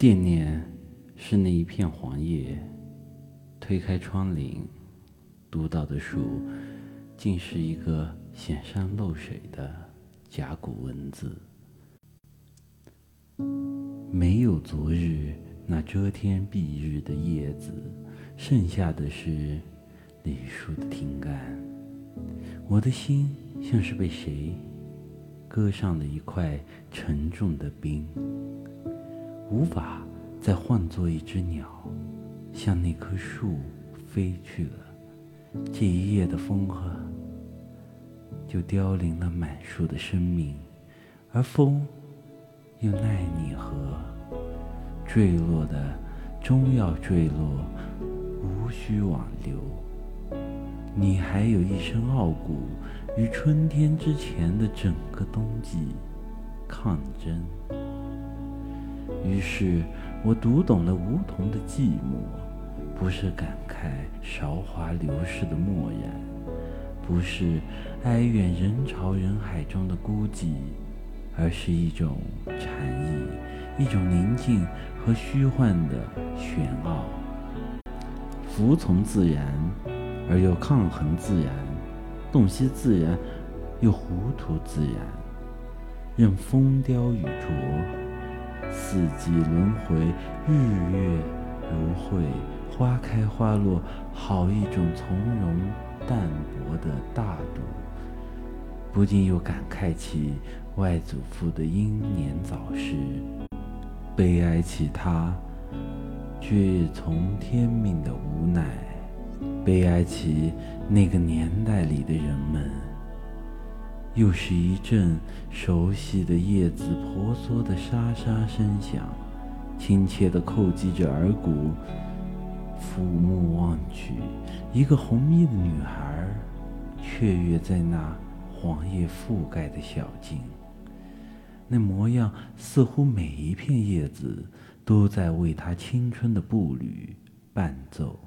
惦念是那一片黄叶，推开窗棂，读到的书，竟是一个显山露水的甲骨文字。没有昨日那遮天蔽日的叶子，剩下的是李树的听干。我的心像是被谁割上了一块沉重的冰，无法再换作一只鸟，向那棵树飞去了。这一夜的风和，就凋零了满树的生命，而风。又奈你何？坠落的终要坠落，无需挽留。你还有一身傲骨，与春天之前的整个冬季抗争。于是我读懂了梧桐的寂寞，不是感慨韶华流逝的漠然，不是哀怨人潮人海中的孤寂。而是一种禅意，一种宁静和虚幻的玄奥。服从自然，而又抗衡自然；洞悉自然，又糊涂自然。任风雕雨琢，四季轮回，日月如晦，花开花落，好一种从容淡泊的大度。不禁又感慨起外祖父的英年早逝，悲哀起他却从天命的无奈，悲哀起那个年代里的人们。又是一阵熟悉的叶子婆娑的沙沙声响，亲切地叩击着耳骨。抚目望去，一个红衣的女孩雀跃在那。黄叶覆盖的小径，那模样似乎每一片叶子都在为他青春的步履伴奏。